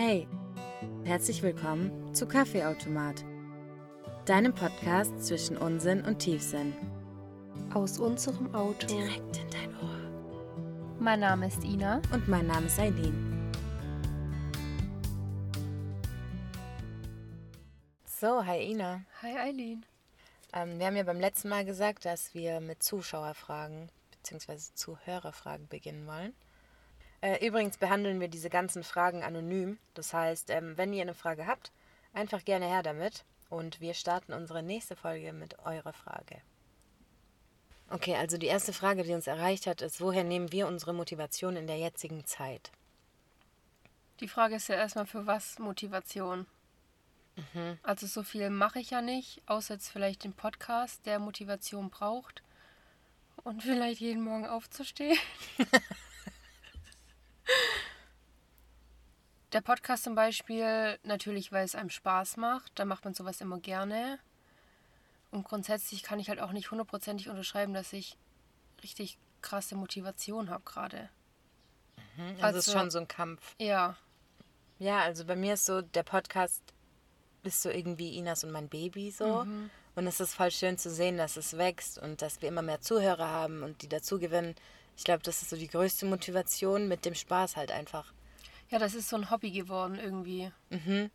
Hey, herzlich willkommen zu Kaffeeautomat, deinem Podcast zwischen Unsinn und Tiefsinn. Aus unserem Auto. Direkt in dein Ohr. Mein Name ist Ina. Und mein Name ist Eileen. So, hi Ina. Hi Eileen. Ähm, wir haben ja beim letzten Mal gesagt, dass wir mit Zuschauerfragen bzw. Zuhörerfragen beginnen wollen. Äh, übrigens behandeln wir diese ganzen Fragen anonym. Das heißt, ähm, wenn ihr eine Frage habt, einfach gerne her damit. Und wir starten unsere nächste Folge mit eurer Frage. Okay, also die erste Frage, die uns erreicht hat, ist, woher nehmen wir unsere Motivation in der jetzigen Zeit? Die Frage ist ja erstmal, für was Motivation? Mhm. Also so viel mache ich ja nicht, außer jetzt vielleicht den Podcast, der Motivation braucht. Und vielleicht jeden Morgen aufzustehen. Der Podcast zum Beispiel, natürlich, weil es einem Spaß macht. Da macht man sowas immer gerne. Und grundsätzlich kann ich halt auch nicht hundertprozentig unterschreiben, dass ich richtig krasse Motivation habe gerade. Also, also ist schon so ein Kampf. Ja. Ja, also bei mir ist so, der Podcast ist so irgendwie Inas und mein Baby so. Mhm. Und es ist voll schön zu sehen, dass es wächst und dass wir immer mehr Zuhörer haben und die dazu gewinnen. Ich glaube, das ist so die größte Motivation mit dem Spaß halt einfach. Ja, das ist so ein Hobby geworden irgendwie. Mhm.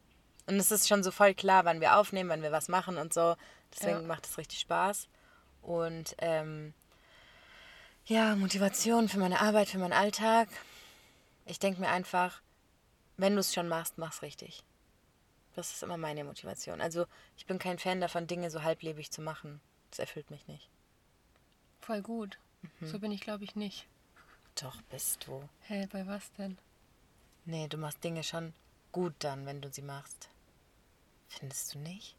Und es ist schon so voll klar, wann wir aufnehmen, wann wir was machen und so. Deswegen Ja. macht es richtig Spaß. Und ähm, ja, Motivation für meine Arbeit, für meinen Alltag. Ich denke mir einfach, wenn du es schon machst, mach's richtig. Das ist immer meine Motivation. Also ich bin kein Fan davon, Dinge so halblebig zu machen. Das erfüllt mich nicht. Voll gut. Mhm. So bin ich, glaube ich, nicht. Doch, bist du. Hä, bei was denn? Nee, du machst Dinge schon gut dann, wenn du sie machst. Findest du nicht?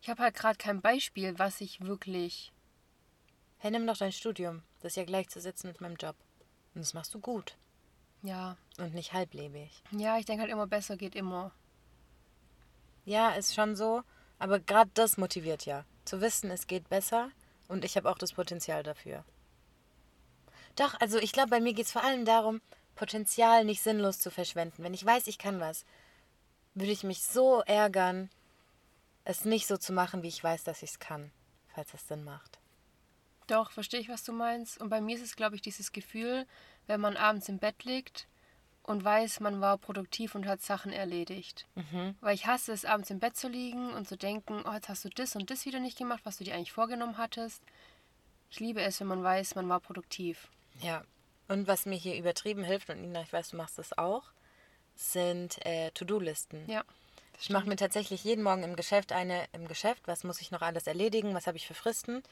Ich habe halt gerade kein Beispiel, was ich wirklich. Hey, nimm doch dein Studium. Das ist ja gleichzusetzen mit meinem Job. Und das machst du gut. Ja. Und nicht halblebig. Ja, ich denke halt immer, besser geht immer. Ja, ist schon so. Aber gerade das motiviert ja. Zu wissen, es geht besser. Und ich habe auch das Potenzial dafür. Doch, also ich glaube, bei mir geht es vor allem darum, Potenzial nicht sinnlos zu verschwenden. Wenn ich weiß, ich kann was, würde ich mich so ärgern, es nicht so zu machen, wie ich weiß, dass ich es kann. Falls das Sinn macht. Doch, verstehe ich, was du meinst. Und bei mir ist es, glaube ich, dieses Gefühl, wenn man abends im Bett liegt und weiß, man war produktiv und hat Sachen erledigt. Mhm. Weil ich hasse es, abends im Bett zu liegen und zu denken, oh, jetzt hast du das und das wieder nicht gemacht, was du dir eigentlich vorgenommen hattest. Ich liebe es, wenn man weiß, man war produktiv. Ja. Und was mir hier übertrieben hilft, und Nina, ich weiß, du machst das auch, sind äh, To-Do-Listen. Ja. Ich mache mir tatsächlich jeden Morgen im Geschäft eine im Geschäft, was muss ich noch alles erledigen, was habe ich für Fristen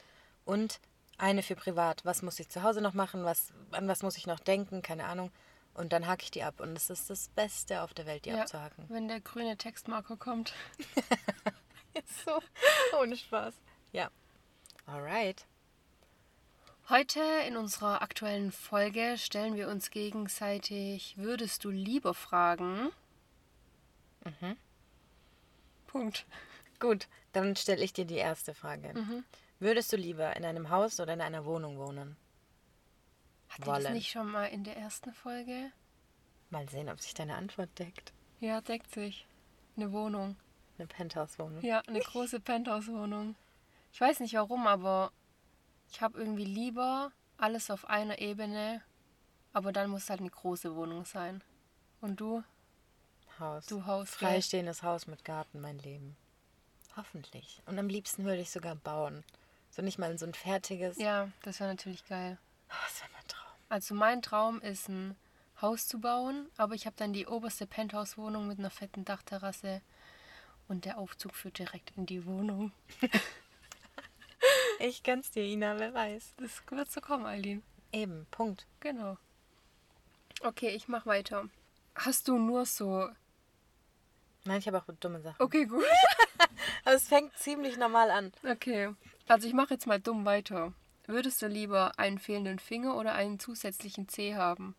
und eine für privat, was muss ich zu Hause noch machen, was, an was muss ich noch denken, keine Ahnung. Und dann hake ich die ab. Und es ist das Beste auf der Welt, die ja. abzuhaken. Wenn der grüne Textmarker kommt. So ohne Spaß. Ja. Alright. Heute in unserer aktuellen Folge stellen wir uns gegenseitig Würdest du lieber fragen? Mhm. Punkt. Gut, dann stelle ich dir die erste Frage. Mhm. Würdest du lieber in einem Haus oder in einer Wohnung wohnen? Hat ihr das Wollen. nicht schon mal in der ersten Folge? Mal sehen, ob sich deine Antwort deckt. Ja, deckt sich. Eine Wohnung. Eine Penthouse-Wohnung. Ja, eine große Penthouse-Wohnung. Ich weiß nicht warum, aber ich habe irgendwie lieber alles auf einer Ebene, aber dann muss es halt eine große Wohnung sein. Und du? Haus. Du Haus? Freistehendes Haus mit Garten, mein Leben. Hoffentlich. Und am liebsten würde ich sogar bauen. So nicht mal so ein fertiges. Ja, das wäre natürlich geil. Oh, das wäre mein Traum. Also mein Traum ist ein Haus zu bauen, aber ich habe dann die oberste Penthouse-Wohnung mit einer fetten Dachterrasse und der Aufzug führt direkt in die Wohnung. Ich gönn's dir, Ina, wer weiß. Das wird so kommen, Eileen. Eben, Punkt. Genau. Okay, ich mach weiter. Hast du nur so. Nein, ich habe auch dumme Sachen. Okay, gut. Aber es fängt ziemlich normal an. Okay. Also ich mache jetzt mal dumm weiter. Würdest du lieber einen fehlenden Finger oder einen zusätzlichen Zeh haben?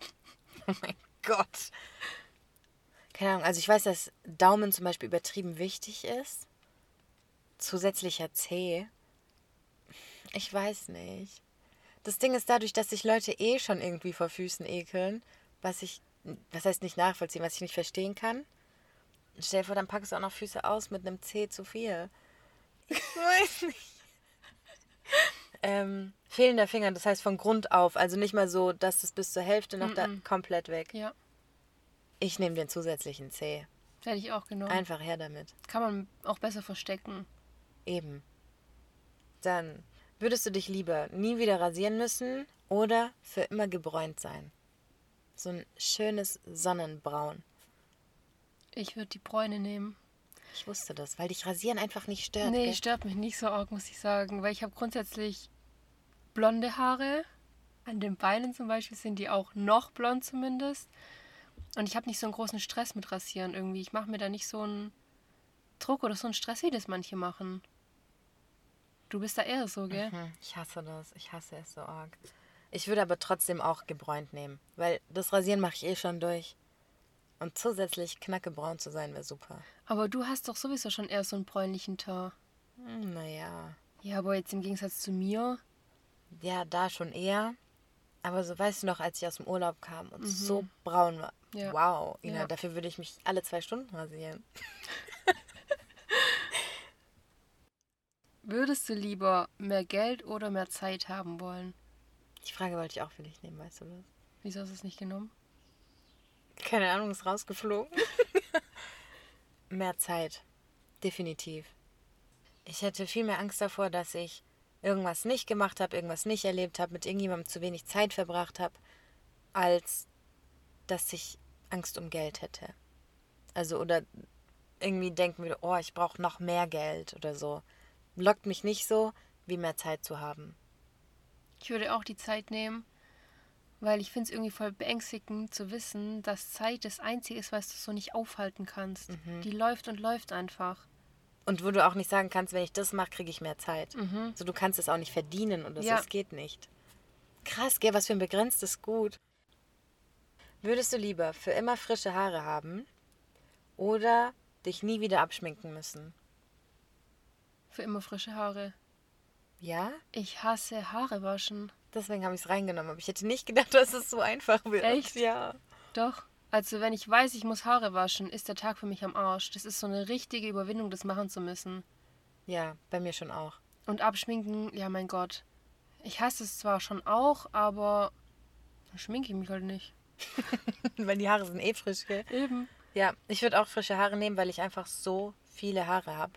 Oh mein Gott. Keine Ahnung, also ich weiß, dass Daumen zum Beispiel übertrieben wichtig ist. Zusätzlicher C. Ich weiß nicht. Das Ding ist dadurch, dass sich Leute eh schon irgendwie vor Füßen ekeln, was ich was heißt nicht nachvollziehen, was ich nicht verstehen kann. Stell dir vor, dann packst du auch noch Füße aus mit einem C zu viel. Ich weiß nicht. ähm, fehlender Finger, das heißt von Grund auf. Also nicht mal so, dass es bis zur Hälfte noch da komplett weg. Ja, Ich nehme den zusätzlichen C. hätte ich auch genommen. Einfach her damit. Kann man auch besser verstecken. Eben. Dann würdest du dich lieber nie wieder rasieren müssen oder für immer gebräunt sein? So ein schönes Sonnenbraun. Ich würde die Bräune nehmen. Ich wusste das, weil dich rasieren einfach nicht stört. Nee, gell? stört mich nicht so arg, muss ich sagen. Weil ich habe grundsätzlich blonde Haare. An den Beinen zum Beispiel sind die auch noch blond zumindest. Und ich habe nicht so einen großen Stress mit Rasieren irgendwie. Ich mache mir da nicht so einen Druck oder so einen Stress, wie das manche machen. Du bist da eher so, gell? Hm, Ich hasse das. Ich hasse es so arg. Ich würde aber trotzdem auch gebräunt nehmen, weil das Rasieren mache ich eh schon durch. Und zusätzlich knackebraun zu sein wäre super. Aber du hast doch sowieso schon eher so einen bräunlichen Teint. Hm, Naja, Ja, aber jetzt im Gegensatz zu mir. ja, da schon eher. Aber so weißt du noch, als ich aus dem Urlaub kam und so braun war. Mhm. Ja. Wow, Ina, Ja. dafür würde ich mich alle zwei Stunden rasieren. Würdest du lieber mehr Geld oder mehr Zeit haben wollen? Die Frage wollte ich auch für dich nehmen, weißt du das? Wieso hast du es nicht genommen? Keine Ahnung, ist rausgeflogen. mehr Zeit. Definitiv. Ich hätte viel mehr Angst davor, dass ich irgendwas nicht gemacht habe, irgendwas nicht erlebt habe, mit irgendjemandem zu wenig Zeit verbracht habe, als dass ich Angst um Geld hätte. Also oder irgendwie denken würde, oh, ich brauche noch mehr Geld oder so. Lockt mich nicht so, wie mehr Zeit zu haben. Ich würde auch die Zeit nehmen, weil ich finde es irgendwie voll beängstigend zu wissen, dass Zeit das Einzige ist, was du so nicht aufhalten kannst. Die läuft und läuft einfach. Und wo du auch nicht sagen kannst, wenn ich das mache, kriege ich mehr Zeit. So, du kannst es auch nicht verdienen oder so, Ja. es geht nicht. Krass, gell, was für ein begrenztes Gut. Würdest du lieber für immer frische Haare haben oder dich nie wieder abschminken müssen? Für immer frische Haare. Ja? Ich hasse Haare waschen. Deswegen habe ich es reingenommen. Aber ich hätte nicht gedacht, dass es so einfach wird. Echt? Ja. Doch. Also wenn ich weiß, ich muss Haare waschen, ist der Tag für mich am Arsch. Das ist so eine richtige Überwindung, das machen zu müssen. Ja, bei mir schon auch. Und abschminken, ja mein Gott. Ich hasse es zwar schon auch, aber dann schminke ich mich halt nicht. Weil die Haare sind eh frisch, gell? Eben. Ja, ich würde auch frische Haare nehmen, weil ich einfach so viele Haare habe.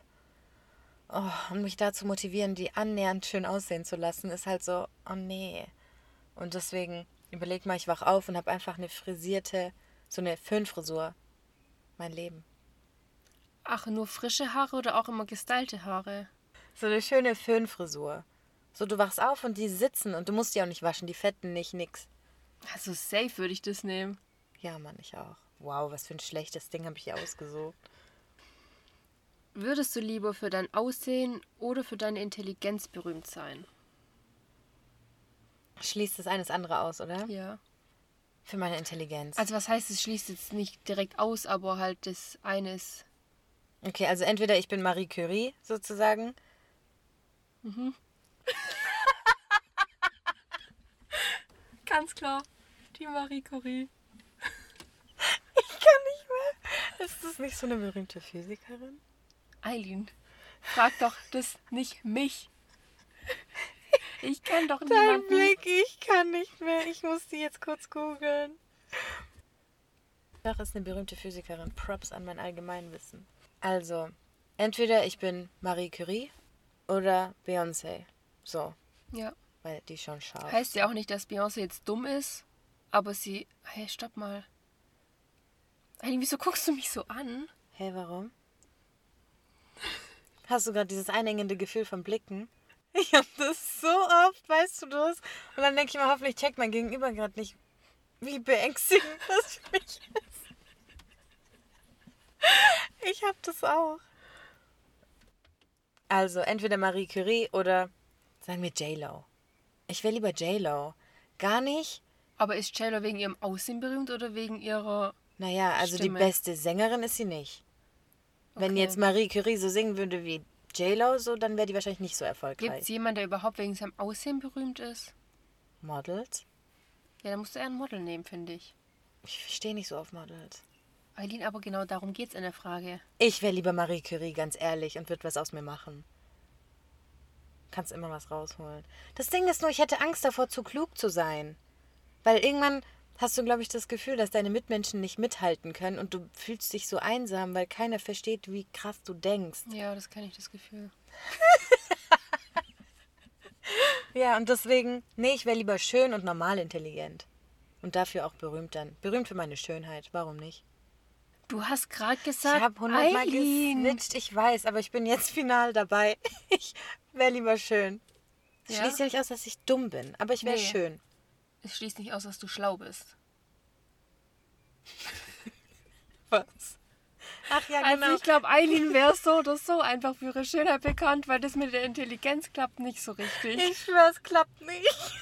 Oh, und mich dazu motivieren, die annähernd schön aussehen zu lassen, ist halt so, oh nee. Und deswegen überleg mal, ich wach auf und habe einfach eine frisierte, so eine Föhnfrisur. Mein Leben. Ach, nur frische Haare oder auch immer gestylte Haare? So eine schöne Föhnfrisur. So, du wachst auf und die sitzen und du musst die auch nicht waschen, die fetten nicht, nix. Also safe würde ich das nehmen. Ja, Mann, ich auch. Wow, was für ein schlechtes Ding habe ich hier ausgesucht. Würdest du lieber für dein Aussehen oder für deine Intelligenz berühmt sein? Schließt das eines andere aus, oder? Ja. Für meine Intelligenz. Also was heißt, es schließt jetzt nicht direkt aus, aber halt das eine ist. Okay, also entweder ich bin Marie Curie sozusagen. Ganz klar. Die Marie Curie. Ich kann nicht mehr. Ist das nicht so eine berühmte Physikerin? Eileen, frag doch das nicht mich. Ich kenne doch Dein niemanden. Blick, ich kann nicht mehr. Ich muss die jetzt kurz googeln. Doch, ist eine berühmte Physikerin. Props an mein Allgemeinwissen. Also, entweder ich bin Marie Curie oder Beyoncé. So, Ja. weil die schon scharf. Heißt ja auch nicht, dass Beyoncé jetzt dumm ist, aber sie. Hey, stopp mal. Eileen, wieso guckst du mich so an? Hä, warum? Hast du gerade dieses einengende Gefühl von Blicken? Ich hab das so oft, weißt du das? Und dann denke ich mir, hoffentlich checkt mein Gegenüber gerade nicht, wie beängstigend das für mich ist. Ich hab das auch. Also, entweder Marie Curie oder sagen wir J-Lo. Ich will lieber J-Lo. Gar nicht. Aber ist J-Lo wegen ihrem Aussehen berühmt oder wegen ihrer. Naja, also Stimme. die beste Sängerin ist sie nicht. Wenn Okay. jetzt Marie Curie so singen würde wie J-Lo, so, dann wäre die wahrscheinlich nicht so Gibt es erfolgreich. jemanden, der überhaupt wegen seinem Aussehen berühmt ist? Models? Ja, dann musst du eher ein Model nehmen, finde ich. Ich stehe nicht so auf Models. Eileen, aber genau darum geht's in der Frage. Ich wäre lieber Marie Curie, ganz ehrlich, und würde was aus mir machen. Kannst immer was rausholen. Das Ding ist nur, ich hätte Angst davor, zu klug zu sein. Weil irgendwann hast du, glaube ich, das Gefühl, dass deine Mitmenschen nicht mithalten können und du fühlst dich so einsam, weil keiner versteht, wie krass du denkst. Ja, das kenne ich, das Gefühl. Ja, und deswegen, nee, ich wäre lieber schön und normal intelligent. Und dafür auch berühmt dann. Berühmt für meine Schönheit, warum nicht? Du hast gerade gesagt, Ich habe hundertmal gesnitcht, ich weiß, aber ich bin jetzt final dabei. Ich wäre lieber schön. Es Ja? schließt ja nicht aus, dass ich dumm bin, aber ich wäre Nee. schön. Es schließt nicht aus, dass du schlau bist. Was? Ach ja, Also genau. ich glaube, Eileen wäre so oder so einfach für ihre Schönheit bekannt, weil das mit der Intelligenz klappt nicht so richtig. Ich schwör, es klappt nicht.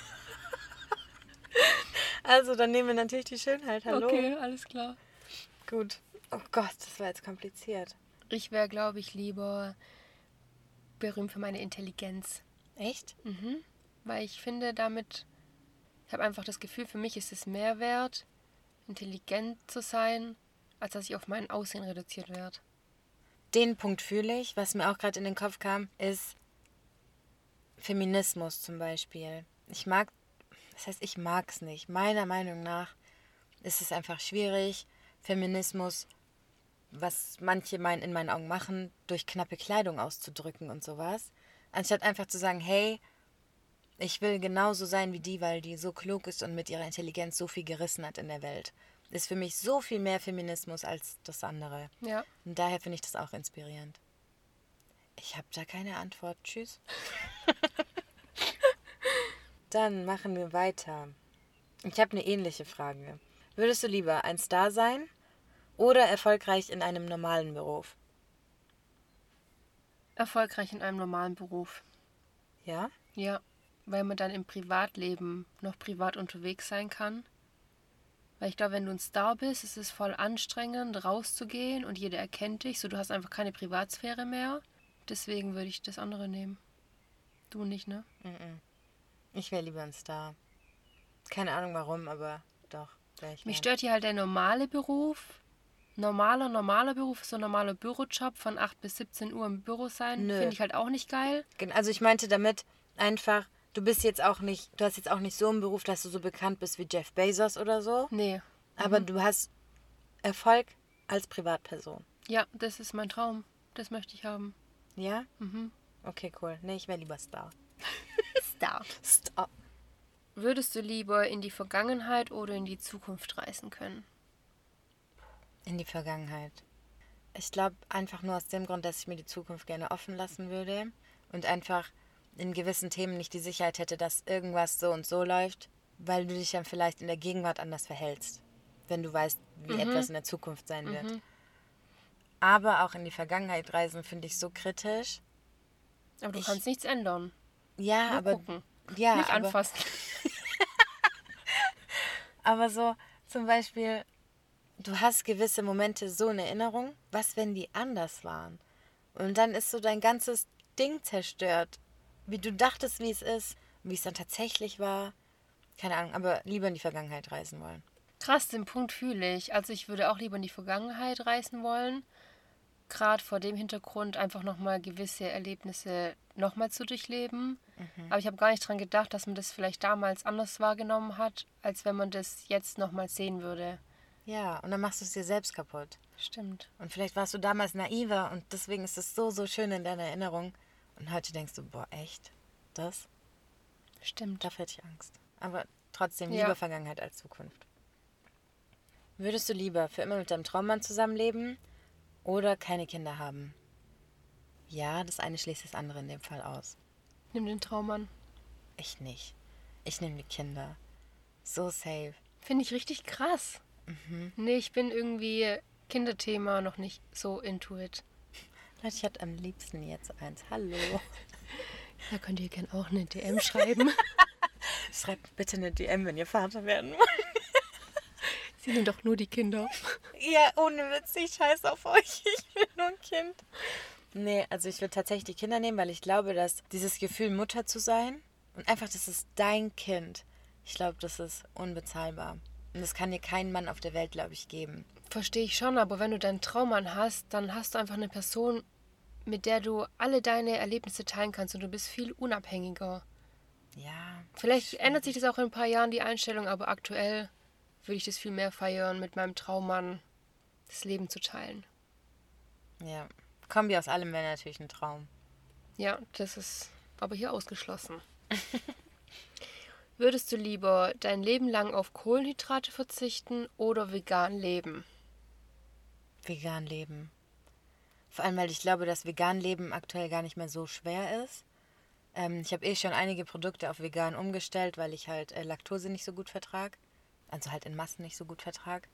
Also, dann nehmen wir natürlich die Schönheit. Hallo. Okay, alles klar. Gut. Oh Gott, das war jetzt kompliziert. Ich wäre, glaube ich, lieber berühmt für meine Intelligenz. Echt? Mhm. Weil ich finde, damit, ich habe einfach das Gefühl, für mich ist es mehr wert, intelligent zu sein, als dass ich auf mein Aussehen reduziert werde. Den Punkt fühle ich. Was mir auch gerade in den Kopf kam, ist Feminismus zum Beispiel. Ich mag, das heißt, ich mag es nicht. Meiner Meinung nach ist es einfach schwierig, Feminismus, was manche mein, in meinen Augen machen, durch knappe Kleidung auszudrücken und sowas. Anstatt einfach zu sagen, hey, ich will genauso sein wie die, weil die so klug ist und mit ihrer Intelligenz so viel gerissen hat in der Welt. Ist für mich so viel mehr Feminismus als das andere. Ja. Und daher finde ich das auch inspirierend. Ich habe da keine Antwort. Tschüss. Dann machen wir weiter. Ich habe eine ähnliche Frage. Würdest du lieber ein Star sein oder erfolgreich in einem normalen Beruf? Erfolgreich in einem normalen Beruf. Ja? Ja, weil man dann im Privatleben noch privat unterwegs sein kann. Weil ich glaube, wenn du ein Star bist, ist es voll anstrengend, rauszugehen und jeder erkennt dich, so du hast einfach keine Privatsphäre mehr. Deswegen würde ich das andere nehmen. Du nicht, ne? Ich wäre lieber ein Star. Keine Ahnung warum, aber doch. Mich gern. stört hier halt der normale Beruf. Normaler, normaler Beruf, so ein normaler Bürojob von 8 bis 17 Uhr im Büro sein, finde ich halt auch nicht geil. Also ich meinte damit einfach, du bist jetzt auch nicht, du hast jetzt auch nicht so einen Beruf, dass du so bekannt bist wie Jeff Bezos oder so. Nee. Aber du hast Erfolg als Privatperson. Ja, das ist mein Traum. Das möchte ich haben. Ja? Mhm. Okay, cool. Nee, ich wäre lieber Star. Star. Star. Würdest du lieber in die Vergangenheit oder in die Zukunft reisen können? In die Vergangenheit. Ich glaube einfach nur aus dem Grund, dass ich mir die Zukunft gerne offen lassen würde und einfach in gewissen Themen nicht die Sicherheit hätte, dass irgendwas so und so läuft, weil du dich dann vielleicht in der Gegenwart anders verhältst, wenn du weißt, wie etwas in der Zukunft sein wird. Aber auch in die Vergangenheit reisen finde ich so kritisch. Aber du Ich- kannst nichts ändern. Ja, Nur aber gucken. ja, nicht aber, anfassen. aber so zum Beispiel, du hast gewisse Momente so in Erinnerung, was wenn die anders waren? Und dann ist so dein ganzes Ding zerstört, wie du dachtest, wie es ist, wie es dann tatsächlich war. Keine Ahnung, aber lieber in die Vergangenheit reisen wollen. Krass, den Punkt fühle ich. Also ich würde auch lieber in die Vergangenheit reisen wollen. Gerade vor dem Hintergrund einfach nochmal gewisse Erlebnisse nochmal zu durchleben. Aber ich habe gar nicht dran gedacht, dass man das vielleicht damals anders wahrgenommen hat, als wenn man das jetzt nochmal sehen würde. Ja, und dann machst du es dir selbst kaputt. Stimmt. Und vielleicht warst du damals naiver und deswegen ist es so, so schön in deiner Erinnerung. Und heute denkst du, boah, echt? Das? Stimmt. Davor hätte ich Angst. Aber trotzdem Ja. lieber Vergangenheit als Zukunft. Würdest du lieber für immer mit deinem Traummann zusammenleben oder keine Kinder haben? Ja, das eine schließt das andere in dem Fall aus. Nimm den Traum an. Ich nicht. Ich nehme die Kinder. So safe. Finde ich richtig krass. Nee, ich bin irgendwie Kinderthema noch nicht so into it. Ich hätte am liebsten jetzt eins. Hallo. Da könnt ihr gerne auch eine DM schreiben. Schreibt bitte eine DM, wenn ihr Vater werden wollt. Sie sind doch nur die Kinder. Ja, ohne Witz, ich scheiß auf euch. Ich bin nur ein Kind. Nee, also ich will tatsächlich die Kinder nehmen, weil ich glaube, dass dieses Gefühl, Mutter zu sein und einfach, das ist dein Kind, ich glaube, das ist unbezahlbar. Und das kann dir kein Mann auf der Welt, glaube ich, geben. Verstehe ich schon, aber wenn du deinen Traummann hast, dann hast du einfach eine Person, mit der du alle deine Erlebnisse teilen kannst und du bist viel unabhängiger. Ja. Vielleicht ändert sich das auch in ein paar Jahren, die Einstellung, aber aktuell würde ich das viel mehr feiern, mit meinem Traummann das Leben zu teilen. Ja. Kombi aus allem wäre natürlich ein Traum. Ja, das ist aber hier ausgeschlossen. Würdest du lieber dein Leben lang auf Kohlenhydrate verzichten oder vegan leben? Vegan leben. Vor allem, weil ich glaube, dass vegan leben aktuell gar nicht mehr so schwer ist. Ähm, ich habe eh schon einige Produkte auf vegan umgestellt, weil ich halt äh, Laktose nicht so gut vertrag. Also halt in Massen nicht so gut vertrag.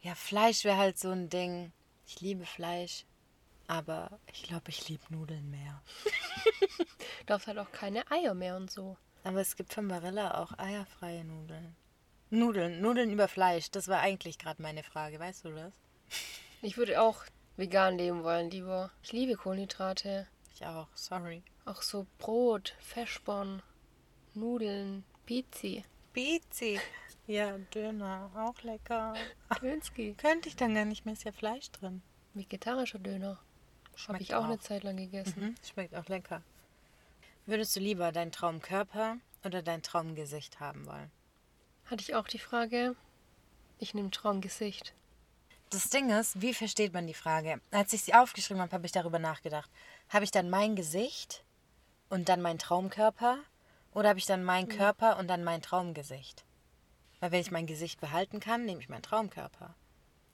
Ja, Fleisch wäre halt so ein Ding. Ich liebe Fleisch, aber ich glaube, ich liebe Nudeln mehr. Du darfst halt auch keine Eier mehr und so. Aber es gibt von Barilla auch eierfreie Nudeln. Nudeln, Nudeln über Fleisch, das war eigentlich gerade meine Frage, weißt du das? Ich würde auch vegan leben wollen, lieber. Ich liebe Kohlenhydrate. Ich auch, sorry. Auch so Brot, Feschborn, Nudeln, Pizzi, Pizzi. Ja, Döner, auch lecker. Dönski. Könnte ich dann gar nicht mehr, ist ja Fleisch drin. Vegetarischer Döner. Habe ich auch, auch. eine Zeit lang gegessen. Mhm, schmeckt auch lecker. Würdest du lieber deinen Traumkörper oder dein Traumgesicht haben wollen? Hatte ich auch die Frage. Ich nehme Traumgesicht. Das Ding ist, wie versteht man die Frage? Als ich sie aufgeschrieben habe, habe ich darüber nachgedacht. Habe ich dann mein Gesicht und dann meinen Traumkörper? Oder habe ich dann meinen Körper und dann mein Traumgesicht? Weil wenn ich mein Gesicht behalten kann, nehme ich meinen Traumkörper.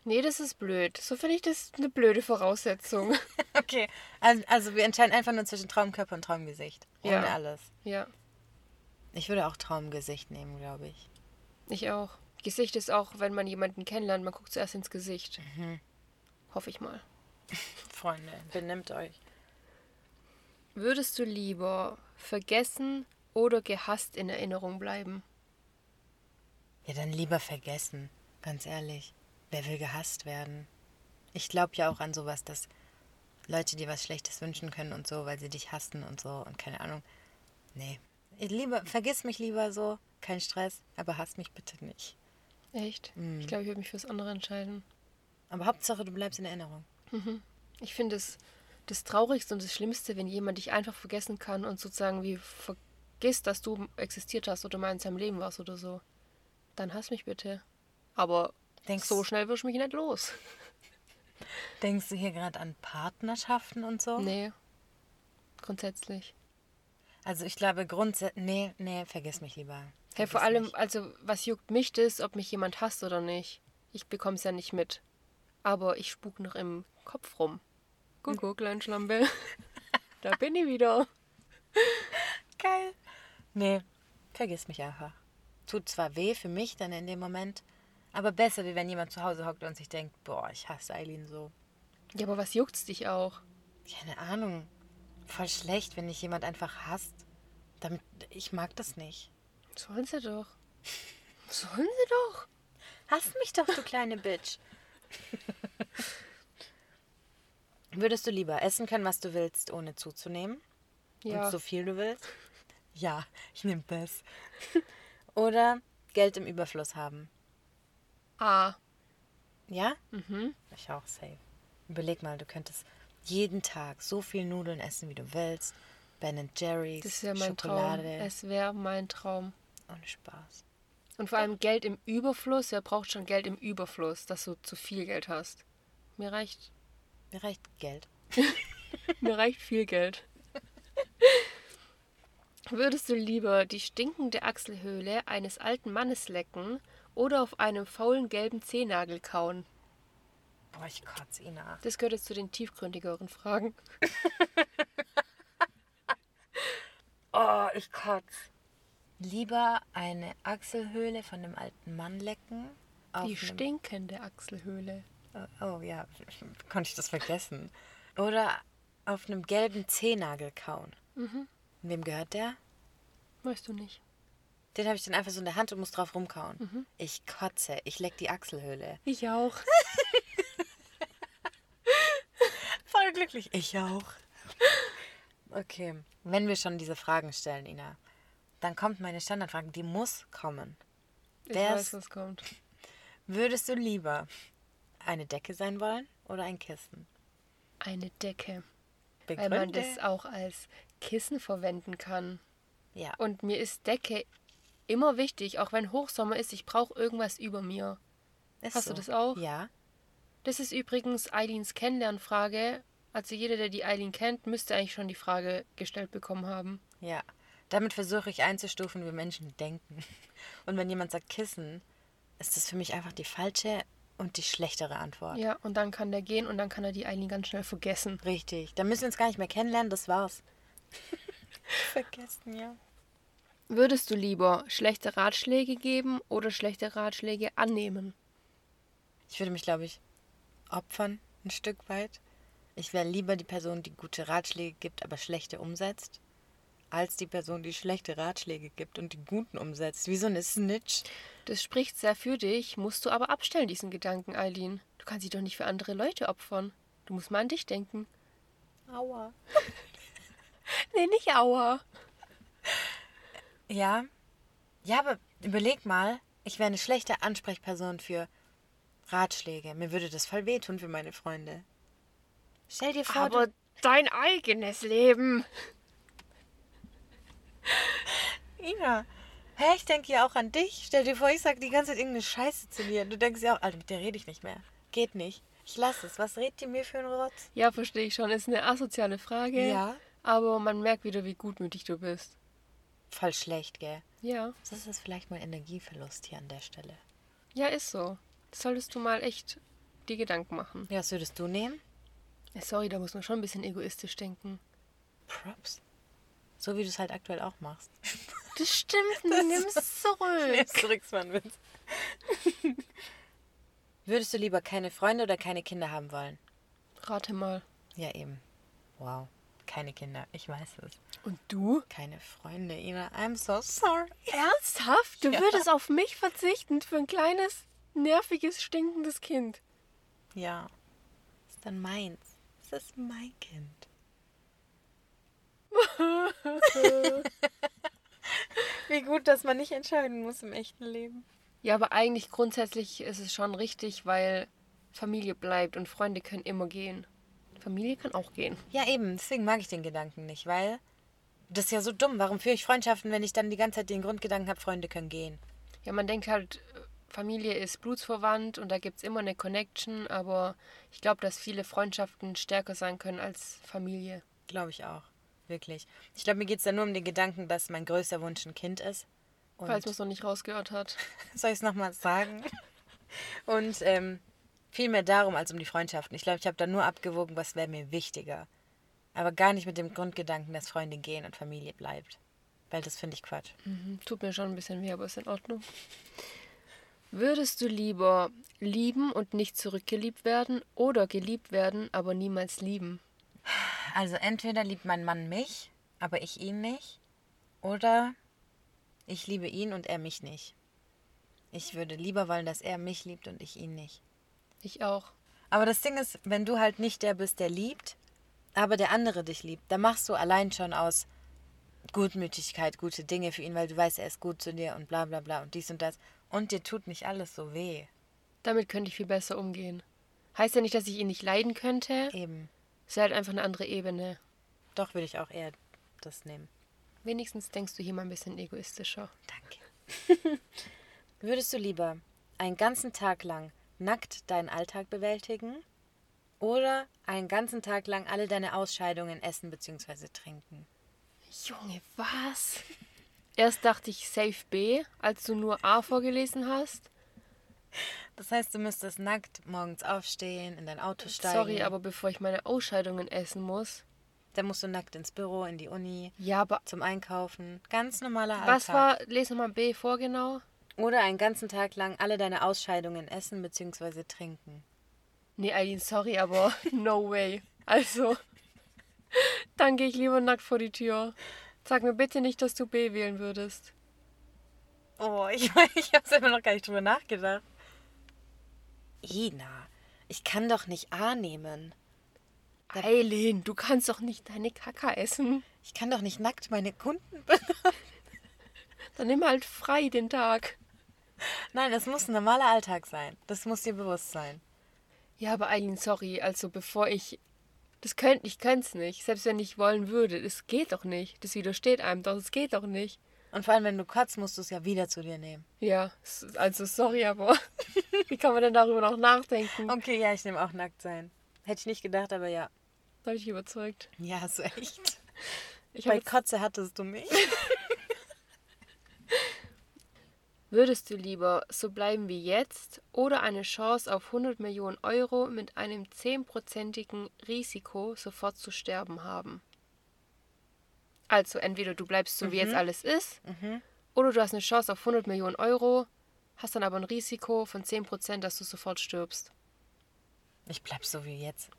Nee, das ist blöd. So finde ich das eine blöde Voraussetzung. Okay, also, also wir entscheiden einfach nur zwischen Traumkörper und Traumgesicht. Ohne Ja. alles. ja, Ich würde auch Traumgesicht nehmen, glaube ich. ich auch. Gesicht ist auch, wenn man jemanden kennenlernt, man guckt zuerst ins Gesicht. Hoffe ich mal. Freunde, benimmt euch. Würdest du lieber vergessen oder gehasst in Erinnerung bleiben? Ja, dann lieber vergessen. Ganz ehrlich. Wer will gehasst werden? Ich glaube ja auch an sowas, dass Leute dir was Schlechtes wünschen können und so, weil sie dich hassen und so und keine Ahnung. Nee. Ich lieber, vergiss mich lieber so, kein Stress, aber hasst mich bitte nicht. Echt? Ich glaube, ich würde mich fürs andere entscheiden. Aber Hauptsache, du bleibst in Erinnerung. Ich finde es das Traurigste und das Schlimmste, wenn jemand dich einfach vergessen kann und sozusagen wie vergisst, dass du existiert hast oder mal in seinem Leben warst oder so. Dann hass mich bitte. Aber Denkst, so schnell wirst du mich nicht los. denkst du hier gerade an Partnerschaften und so? Nee. Grundsätzlich. Also ich glaube grundsätzlich, nee, nee, vergiss mich lieber. Hey, vor allem, mich. also, was juckt mich das, ob mich jemand hasst oder nicht? Ich bekomme es ja nicht mit. Aber ich spuk noch im Kopf rum. Kuckuck, klein Schlampe. da bin ich wieder. Geil. Nee, vergiss mich einfach. Tut zwar weh für mich dann in dem Moment, aber besser, wie wenn jemand zu Hause hockt und sich denkt, boah, ich hasse Eileen so. Ja, aber was juckt's dich auch? Keine Ahnung. Voll schlecht, wenn dich jemand einfach hasst. Damit, ich mag das nicht. Sollen sie doch. Sollen sie doch. Hasst mich doch, du kleine Bitch. Würdest du lieber essen können, was du willst, ohne zuzunehmen? Ja. Und so viel du willst? Ja, ich nehme das. Oder Geld im Überfluss haben. Ah. Ja? Mhm. Ich auch safe. Überleg mal, du könntest jeden Tag so viel Nudeln essen, wie du willst. Ben Jerry's, Das wäre mein Schokolade. Traum. Es wäre mein Traum. Ohne Spaß. Und vor allem Geld im Überfluss. Wer braucht schon Geld im Überfluss, dass du zu viel Geld hast? Mir reicht, Mir reicht Geld. mir reicht viel Geld. Würdest du lieber die stinkende Achselhöhle eines alten Mannes lecken oder auf einem faulen gelben Zehennagel kauen? Boah, ich kotze ihn nach. Das gehört jetzt zu den tiefgründigeren Fragen. Oh, ich kotze. Lieber eine Achselhöhle von einem alten Mann lecken. Die stinkende Achselhöhle. Oh, oh ja, konnte ich das vergessen. Oder auf einem gelben Zehnagel kauen. Mhm. Wem gehört der? Weißt du nicht. Den habe ich dann einfach so in der Hand und muss drauf rumkauen. Ich kotze. Ich leck die Achselhöhle. Ich auch. Voll glücklich. Ich auch. Okay, wenn wir schon diese Fragen stellen, Ina, dann kommt meine Standardfrage, die muss kommen. Ich Wär's- weiß, was kommt. Würdest du lieber eine Decke sein wollen oder ein Kissen? Eine Decke. Weil man Begründe. das auch als Kissen verwenden kann. ja, Und mir ist Decke immer wichtig, auch wenn Hochsommer ist, ich brauche irgendwas über mir. ist hast du so. das auch? Ja. Das ist übrigens Eileens Kennenlernfrage. Also jeder, der die Eileen kennt, müsste eigentlich schon die Frage gestellt bekommen haben. Ja. Damit versuche ich einzustufen, wie Menschen denken. Und wenn jemand sagt Kissen, ist das für mich einfach die falsche und die schlechtere Antwort. Ja, und dann kann der gehen und dann kann er die Eileen ganz schnell vergessen. Richtig. Dann müssen wir uns gar nicht mehr kennenlernen, das war's. Vergessen, ja. Würdest du lieber schlechte Ratschläge geben oder schlechte Ratschläge annehmen? Ich würde mich, glaube ich, opfern ein Stück weit. Ich wäre lieber die Person, die gute Ratschläge gibt, aber schlechte umsetzt, als die Person, die schlechte Ratschläge gibt und die guten umsetzt. Wie so eine Snitch. Das spricht sehr für dich, musst du aber abstellen, diesen Gedanken, Eileen. Du kannst dich doch nicht für andere Leute opfern. Du musst mal an dich denken. Aua. Nee, nicht Aua. Ja. Ja, aber überleg mal, ich wäre eine schlechte Ansprechperson für Ratschläge. Mir würde das voll wehtun für meine Freunde. Stell dir vor, Aber du, dein eigenes Leben. Ina, hä, ich denke ja auch an dich. Stell dir vor, ich sag die ganze Zeit irgendeine Scheiße zu dir. Du denkst ja auch, Alter, mit der rede ich nicht mehr. Geht nicht. Ich lass es. Was redet ihr mir für einen Rotz? Ja, verstehe ich schon. Ist eine asoziale Frage. Ja. Aber man merkt wieder, wie gutmütig du bist. Voll schlecht, gell? Ja. Das ist vielleicht mal Energieverlust hier an der Stelle. Ja, ist so. Das solltest du mal echt dir Gedanken machen. Ja, was würdest du nehmen? Sorry, da muss man schon ein bisschen egoistisch denken. Props. So wie du es halt aktuell auch machst. Das stimmt, nimm's zurück. zurück, Witz. Würdest du lieber keine Freunde oder keine Kinder haben wollen? Rate mal. Ja, eben. Wow. Keine Kinder. Ich weiß es. Und du? Keine Freunde, Ina. I'm so sorry. Ernsthaft? Du Ja. würdest auf mich verzichten für ein kleines, nerviges, stinkendes Kind. Ja. Ist dann meins. Das ist mein Kind. Wie gut, dass man nicht entscheiden muss im echten Leben. Ja, aber eigentlich grundsätzlich ist es schon richtig, weil Familie bleibt und Freunde können immer gehen. Familie kann auch gehen. Ja, eben. Deswegen mag ich den Gedanken nicht, weil das ist ja so dumm. Warum führe ich Freundschaften, wenn ich dann die ganze Zeit den Grundgedanken habe, Freunde können gehen? Ja, man denkt halt, Familie ist blutsverwandt und da gibt es immer eine Connection, aber ich glaube, dass viele Freundschaften stärker sein können als Familie. Glaube ich auch. Wirklich. Ich glaube, mir geht es da nur um den Gedanken, dass mein größter Wunsch ein Kind ist. Und Falls man es noch nicht rausgehört hat. soll ich es nochmal sagen? Und ähm, viel mehr darum als um die Freundschaften. Ich glaube, ich habe da nur abgewogen, was wäre mir wichtiger. Aber gar nicht mit dem Grundgedanken, dass Freunde gehen und Familie bleibt. Weil das finde ich Quatsch. Mhm, Tut mir schon ein bisschen weh, aber ist in Ordnung. Würdest du lieber lieben und nicht zurückgeliebt werden oder geliebt werden, aber niemals lieben? Also entweder liebt mein Mann mich, aber ich ihn nicht. Oder ich liebe ihn und er mich nicht. Ich würde lieber wollen, dass er mich liebt und ich ihn nicht. Ich auch. Aber das Ding ist, wenn du halt nicht der bist, der liebt, aber der andere dich liebt, dann machst du allein schon aus Gutmütigkeit gute Dinge für ihn, weil du weißt, er ist gut zu dir und bla bla bla und dies und das. Und dir tut nicht alles so weh. Damit könnte ich viel besser umgehen. Heißt ja nicht, dass ich ihn nicht leiden könnte. Eben. Ist halt einfach eine andere Ebene. Doch würde ich auch eher das nehmen. Wenigstens denkst du hier mal ein bisschen egoistischer. Danke. Würdest du lieber einen ganzen Tag lang nackt deinen Alltag bewältigen oder einen ganzen Tag lang alle deine Ausscheidungen essen bzw. trinken? Junge, was? Erst dachte ich Safe B, als du nur A vorgelesen hast. Das heißt, du müsstest nackt morgens aufstehen, in dein Auto steigen. Sorry, aber bevor ich meine Ausscheidungen essen muss. Dann musst du nackt ins Büro, in die Uni, Ja, aber zum Einkaufen. Ganz normaler Alltag. was war, lese mal B vor genau. Oder einen ganzen Tag lang alle deine Ausscheidungen essen bzw. trinken. Nee, Eileen, sorry, aber no way. Also, dann gehe ich lieber nackt vor die Tür. Sag mir bitte nicht, dass du B wählen würdest. Oh, ich, ich habe immer noch gar nicht drüber nachgedacht. Ina, ich kann doch nicht A nehmen. Eileen, du kannst doch nicht deine Kaka essen. Ich kann doch nicht nackt meine Kunden. Dann nimm halt frei den Tag. Nein, das muss ein normaler Alltag sein. Das muss dir bewusst sein. Ja, aber Eileen, sorry, also bevor ich. Das könnt, ich könnte es nicht. Selbst wenn ich wollen würde. Das geht doch nicht. Das widersteht einem doch. Das geht doch nicht. Und vor allem, wenn du kotzt, musst du es ja wieder zu dir nehmen. Ja, also sorry, aber wie kann man denn darüber noch nachdenken? Okay, ja, ich nehme auch nackt sein. Hätte ich nicht gedacht, aber ja. Da habe ich überzeugt. Ja, hast du echt. Ich Bei Kotze hattest du mich. würdest du lieber so bleiben wie jetzt oder eine Chance auf 100 Millionen Euro mit einem 10%igen Risiko sofort zu sterben haben? Also entweder du bleibst so, wie jetzt alles ist, oder du hast eine Chance auf 100 Millionen Euro, hast dann aber ein Risiko von 10%, dass du sofort stirbst. Ich bleib so wie jetzt.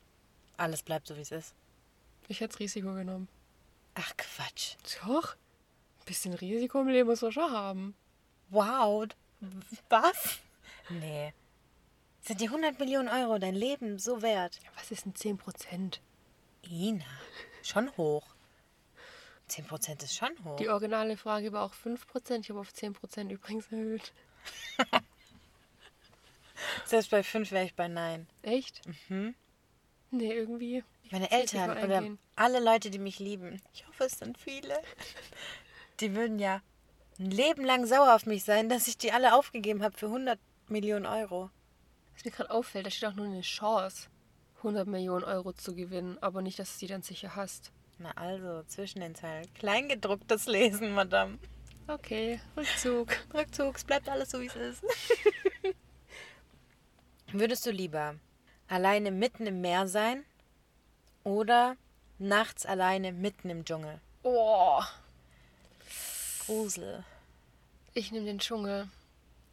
Alles bleibt so, wie es ist. Ich hätte das Risiko genommen. Ach, Quatsch. Doch, ein bisschen Risiko im Leben muss man schon haben. Wow. Was? Nee. Sind die 100 Millionen Euro dein Leben so wert? Was ist denn 10%? Ina, schon hoch. 10% ist schon hoch. Die originale Frage war auch 5%, ich habe auf 10% übrigens erhöht. Selbst bei 5 wäre ich bei Nein. Echt? Nee, irgendwie. Meine Eltern oder alle Leute, die mich lieben, ich hoffe, es sind viele, die würden ja ein Leben lang sauer auf mich sein, dass ich die alle aufgegeben habe für 100 Millionen Euro. Was mir gerade auffällt, da steht auch nur eine Chance, 100 Millionen Euro zu gewinnen, aber nicht, dass du sie dann sicher hast. Na also, zwischen den Zeilen. Kleingedrucktes Lesen, Madame. Okay, Rückzug. Rückzug, es bleibt alles so, wie es ist. Würdest du lieber alleine mitten im Meer sein oder nachts alleine mitten im Dschungel? Oh, Grusel. ich nehme den Dschungel.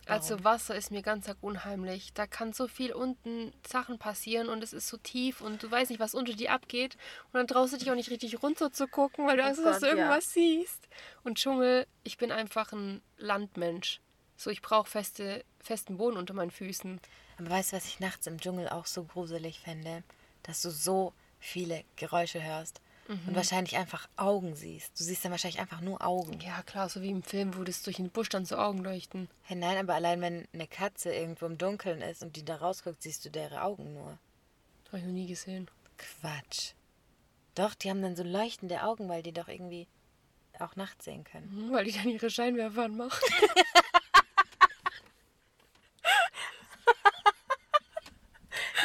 Also Wasser ist mir ganz arg unheimlich. Da kann so viel unten Sachen passieren und es ist so tief und du weißt nicht, was unter dir abgeht. Und dann traust du dich auch nicht richtig runter zu gucken, weil du Oh Angst hast, dass du Gott, ja. irgendwas siehst. Und Dschungel, ich bin einfach ein Landmensch. So, ich brauche feste, festen Boden unter meinen Füßen. Aber weißt du, was ich nachts im Dschungel auch so gruselig fände? Dass du so viele Geräusche hörst und wahrscheinlich einfach Augen siehst. Du siehst dann wahrscheinlich einfach nur Augen. Ja, klar, so wie im Film, wo das durch den Busch dann so Augen leuchten. Hey, nein, aber allein wenn eine Katze irgendwo im Dunkeln ist und die da rausguckt, siehst du deren Augen nur. Habe ich noch nie gesehen. Quatsch. Doch, die haben dann so leuchtende Augen, weil die doch irgendwie auch nachts sehen können. Mhm, Weil die dann ihre Scheinwerfer anmachen.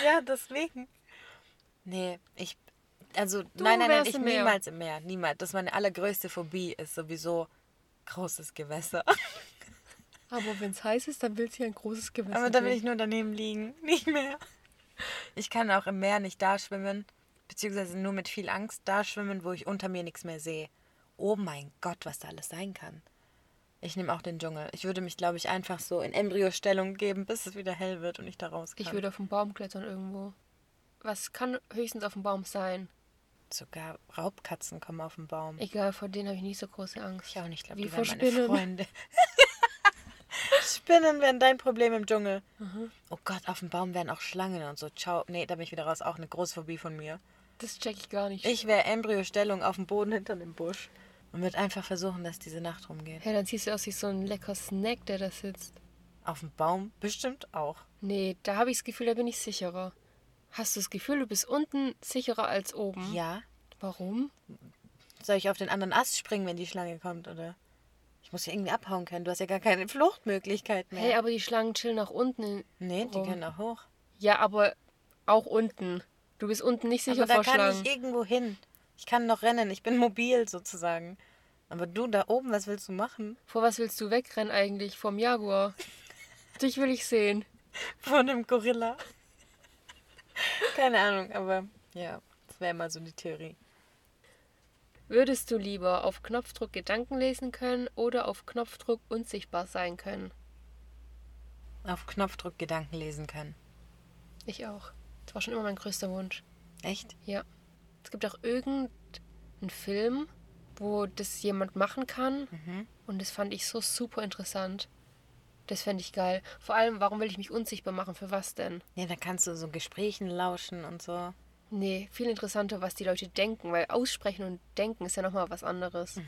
Ja, deswegen. Nee, ich. Also, Du nein, nein, nein, ich im Meer. niemals im Meer. Niemals. Das ist meine allergrößte Phobie, ist sowieso großes Gewässer. Aber wenn es heiß ist, dann will sie ein großes Gewässer. Aber da will ich nur daneben liegen. Nicht mehr. Ich kann auch im Meer nicht da schwimmen, beziehungsweise nur mit viel Angst da schwimmen, wo ich unter mir nichts mehr sehe. Oh mein Gott, was da alles sein kann. Ich nehme auch den Dschungel. Ich würde mich, glaube ich, einfach so in Embryostellung geben, bis es wieder hell wird und ich da raus kann. Ich würde auf den Baum klettern irgendwo. Was kann höchstens auf dem Baum sein? Sogar Raubkatzen kommen auf den Baum. Egal, vor denen habe ich nicht so große Angst. Ich auch nicht, glaube Wie die vor meine Spinnen. Freunde. Spinnen wären dein Problem im Dschungel. Oh Gott, auf dem Baum wären auch Schlangen und so. Ciao. Nee, da bin ich wieder raus. Auch eine große Phobie von mir. Das check ich gar nicht. Ich wäre Embryostellung auf dem Boden hinter dem Busch. Und würde einfach versuchen, dass diese Nacht rumgeht. Hey, dann siehst du aus wie so ein lecker Snack, der da sitzt. Auf dem Baum bestimmt auch. Nee, da habe ich das Gefühl, da bin ich sicherer. Hast du das Gefühl, du bist unten sicherer als oben? Ja. Warum? Soll ich auf den anderen Ast springen, wenn die Schlange kommt, oder? Ich muss ja irgendwie abhauen können. Du hast ja gar keine Fluchtmöglichkeit mehr. Hey, aber die Schlangen chillen nach unten. nee, die rum. können auch hoch. Ja, aber auch unten. Du bist unten nicht sicher Aber da vor kann Schlangen. ich irgendwo hin. Ich kann noch rennen. Ich bin mobil sozusagen. Aber du da oben, was willst du machen? Vor was willst du wegrennen eigentlich? Vom Jaguar? Dich will ich sehen. Von einem Gorilla. Keine Ahnung, aber ja, das wäre mal so die Theorie. Würdest du lieber auf Knopfdruck Gedanken lesen können oder auf Knopfdruck unsichtbar sein können? Auf Knopfdruck Gedanken lesen können. Ich auch. Das war schon immer mein größter Wunsch. Echt? Ja. Es gibt auch irgendeinen Film, wo das jemand machen kann. Und das fand ich so super interessant. Das fände ich geil. Vor allem, warum will ich mich unsichtbar machen? Für was denn? Ja, da kannst du so Gesprächen lauschen und so. Nee, viel interessanter, was die Leute denken, weil aussprechen und denken ist ja nochmal was anderes.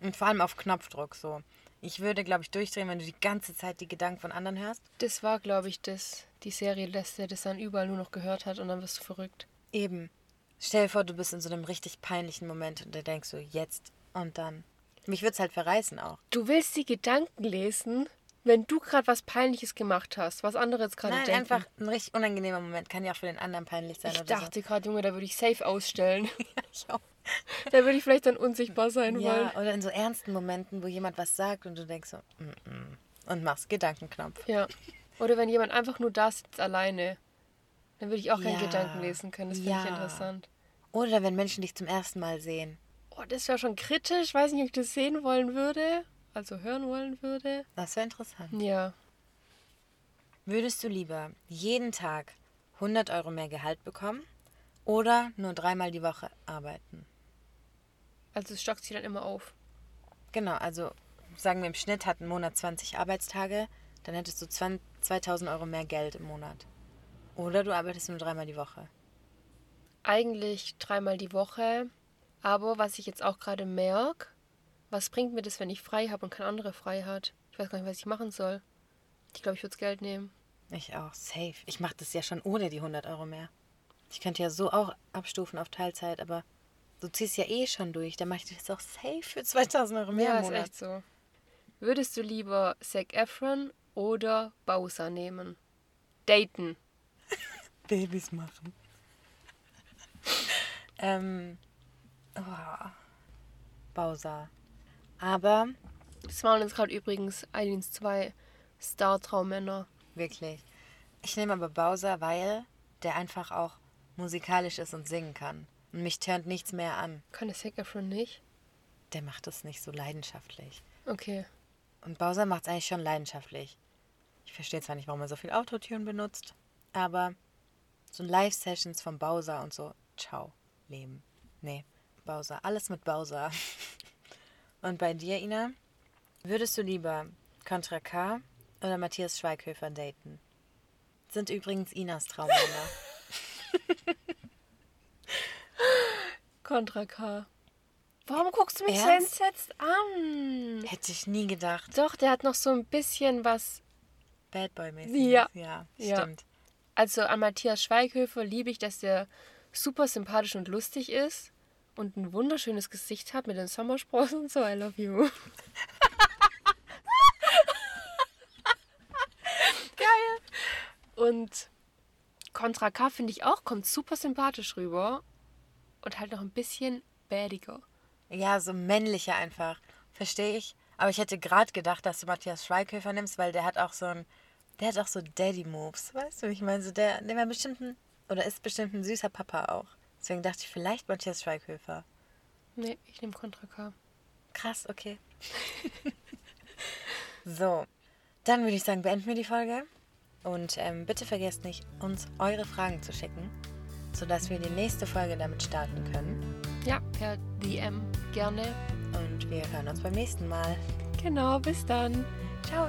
Und vor allem auf Knopfdruck so. Ich würde, glaube ich, durchdrehen, wenn du die ganze Zeit die Gedanken von anderen hörst. Das war, glaube ich, das, die Serie, dass der das dann überall nur noch gehört hat und dann wirst du verrückt. Eben. Stell dir vor, du bist in so einem richtig peinlichen Moment und da denkst du, jetzt und dann. Mich würde es halt verreißen auch. Du willst die Gedanken lesen, wenn du gerade was Peinliches gemacht hast, was andere jetzt gerade denken. einfach ein richtig unangenehmer Moment. Kann ja auch für den anderen peinlich sein ich dachte gerade, Junge, da würde ich safe ausstellen. so. Ich auch. da würde ich vielleicht dann unsichtbar sein Ja, wollen. oder in so ernsten Momenten, wo jemand was sagt und du denkst so, mm -mm. und machst Gedankenknopf. Ja. Oder wenn jemand einfach nur da sitzt alleine. Dann würde ich auch Ja. keinen Gedanken lesen können. Das finde ich Ja. interessant. Oder wenn Menschen dich zum ersten Mal sehen. Oh, das wäre schon kritisch. Weiß nicht, ob ich das sehen wollen würde. Also hören wollen würde. Das wäre interessant. Ja. Würdest du lieber jeden Tag 100 Euro mehr Gehalt bekommen oder nur dreimal die Woche arbeiten? Also es stockt sich dann immer auf. Genau, also sagen wir im Schnitt hat ein Monat 20 Arbeitstage, dann hättest du 20, 2000 Euro mehr Geld im Monat. Oder du arbeitest nur dreimal die Woche. Eigentlich dreimal die Woche. Aber was ich jetzt auch gerade merke, was bringt mir das, wenn ich frei habe und kein anderer frei hat? Ich weiß gar nicht, was ich machen soll. Ich glaube, ich würde das Geld nehmen. Ich auch, safe. Ich mache das ja schon ohne die 100 Euro mehr. Ich könnte ja so auch abstufen auf Teilzeit, aber du ziehst ja eh schon durch. Dann mache ich das auch safe für 2000 Euro mehr ja, im ist Monat. echt so. Würdest du lieber Zac Efron oder Bowser nehmen? Daten. Babys machen. ähm, oh, Bowser. Aber Das waren jetzt gerade übrigens Eileens zwei Star-Traummänner. wirklich, ich nehme aber Bowser, weil der einfach auch musikalisch ist und singen kann. Und mich turnt nichts mehr an. Kann der Efron nicht? Der macht das nicht so leidenschaftlich. Okay. Und Bowser macht es eigentlich schon leidenschaftlich. Ich verstehe zwar nicht, warum er so viel Autotune benutzt, aber so Live-Sessions von Bowser und so, ciao, Leben. Nee, Bowser, alles mit Bowser. Und bei dir, Ina, würdest du lieber Contra K oder Matthias Schweighöfer daten? Sind übrigens Inas Traummänner. Contra K. Warum guckst du mich Ernst? so entsetzt an? Hätte ich nie gedacht. Doch, der hat noch so ein bisschen was. Bad Boy-mäßig. Ja. Ja, Ja. stimmt. Also an Matthias Schweighöfer liebe ich, dass der super sympathisch und lustig ist und ein wunderschönes Gesicht hat mit den Sommersprossen und so. I love you. Geil. Und Contra K finde ich auch, kommt super sympathisch rüber und halt noch ein bisschen badiger. Ja, so männlicher einfach. Verstehe ich. Aber ich hätte gerade gedacht, dass du Matthias Schweighöfer nimmst, weil der hat auch so ein. Der hat auch so Daddy-Moves. Weißt du, ich meine, so der, der war bestimmt ein. Oder ist bestimmt ein süßer Papa auch. Deswegen dachte ich, vielleicht Matthias Schweighöfer. Nee, ich nehme Contra K. Krass, okay. so, dann würde ich sagen, beenden wir die Folge. Und ähm, bitte vergesst nicht, uns eure Fragen zu schicken, sodass wir die nächste Folge damit starten können. Ja, per DM gerne. Und wir hören uns beim nächsten Mal. Genau, bis dann. Ciao!